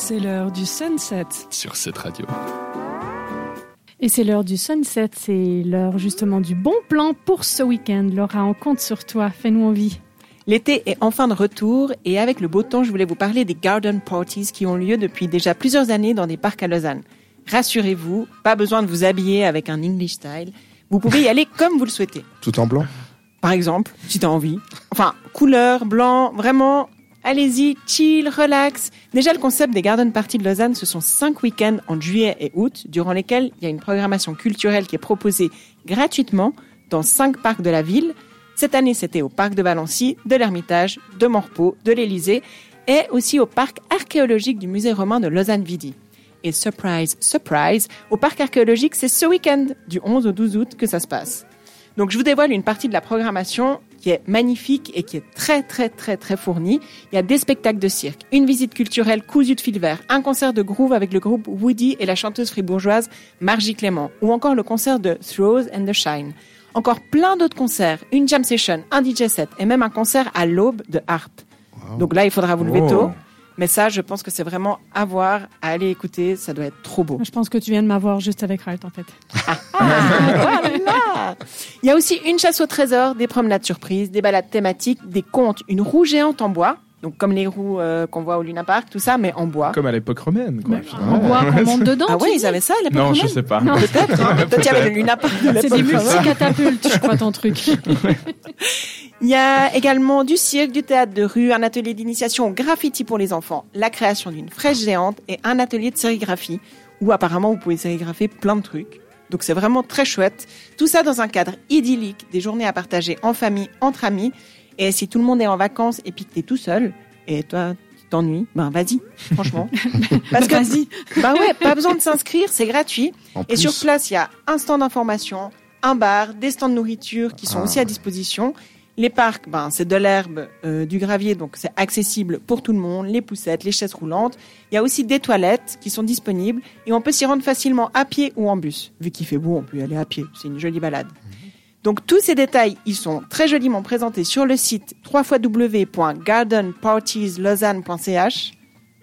C'est l'heure du sunset. sur cette radio. Et c'est l'heure du sunset, c'est l'heure justement du bon plan pour ce week-end. Laura, on compte sur toi, fais-nous envie. L'été est enfin de retour et avec le beau temps, je voulais vous parler des garden parties qui ont lieu depuis déjà plusieurs années dans des parcs à Lausanne. Rassurez-vous, pas besoin de vous habiller avec un English style. Vous pouvez y aller comme vous le souhaitez. Tout en blanc? Par exemple, si t'as envie. Enfin, couleur, blanc, vraiment, allez-y, chill, relax. Déjà, le concept des Garden Parties de Lausanne, ce sont cinq week-ends en juillet et août, durant lesquels il y a une programmation culturelle qui est proposée gratuitement dans cinq parcs de la ville. Cette année, c'était au parc de Valency, de l'Ermitage, de Morpeau, de l'Élysée et aussi au parc archéologique du musée romain de Lausanne-Vidi. Et surprise, surprise, au parc archéologique, c'est ce week-end, du 11 au 12 août, que ça se passe. Donc je vous dévoile une partie de la programmation qui est magnifique et qui est très très très très fournie. Il y a des spectacles de cirque, une visite culturelle cousue de fil vert, un concert de groove avec le groupe Woody et la chanteuse fribourgeoise Margie Clément, ou encore le concert de Throws and the Shine. Encore plein d'autres concerts, une jam session, un DJ set et même un concert à l'aube de harp. Donc là, il faudra vous lever Oh. tôt. Mais ça, je pense que c'est vraiment à voir, à aller écouter. Ça doit être trop beau. Je pense que tu viens de m'avoir juste avec Ralt en fait. Ah, voilà. Il y a aussi une chasse au trésor, des promenades surprises, des balades thématiques, des contes, une roue géante en bois, donc comme les roues euh, qu'on voit au Luna Park, tout ça, mais en bois. Comme à l'époque romaine, quoi. En bois qu'on monte dedans. Ah ouais, ils avaient ça à l'époque Non, je romaine sais pas. Non. Peut-être. hein. Peut-être qu'il y avait le Luna Park de C'est des romaine. multicatapultes, je crois, ton truc. Il y a également du cirque, du théâtre de rue, un atelier d'initiation au graffiti pour les enfants, la création d'une fraise géante et un atelier de sérigraphie où apparemment vous pouvez sérigraphier plein de trucs. Donc c'est vraiment très chouette. Tout ça dans un cadre idyllique, des journées à partager en famille, entre amis. Et si tout le monde est en vacances et puis que t'es tout seul, et toi tu t'ennuies, ben vas-y, franchement. Parce que Vas-y. bah ouais, pas besoin de s'inscrire, c'est gratuit. En Et plus, sur place, il y a un stand d'information, un bar, des stands de nourriture qui sont Ah. aussi à disposition. Les parcs, ben, c'est de l'herbe, euh, du gravier, donc c'est accessible pour tout le monde, les poussettes, les chaises roulantes. Il y a aussi des toilettes qui sont disponibles et on peut s'y rendre facilement à pied ou en bus. Vu qu'il fait beau, on peut y aller à pied. C'est une jolie balade. Donc tous ces détails, ils sont très joliment présentés sur le site www.gardenpartieslausanne.ch.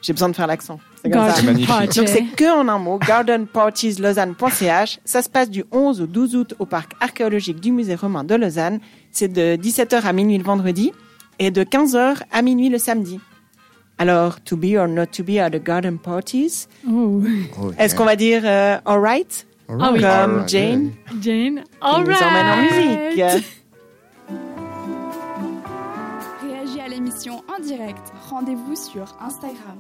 J'ai besoin de faire l'accent. C'est comme ça. Garden magnifique. Party. Donc c'est que en un mot, gardenpartieslausanne.ch. Ça se passe du 11 au 12 août au parc archéologique du musée romain de Lausanne. C'est de 17h à minuit le vendredi et de 15h à minuit le samedi. Alors, to be or not to be at the garden parties. Oh. Est-ce qu'on va dire euh, alright Ah. Comme Alright, Jane Jane, qui all nous emmène en musique Réagis à l'émission en direct. Rendez-vous sur Instagram.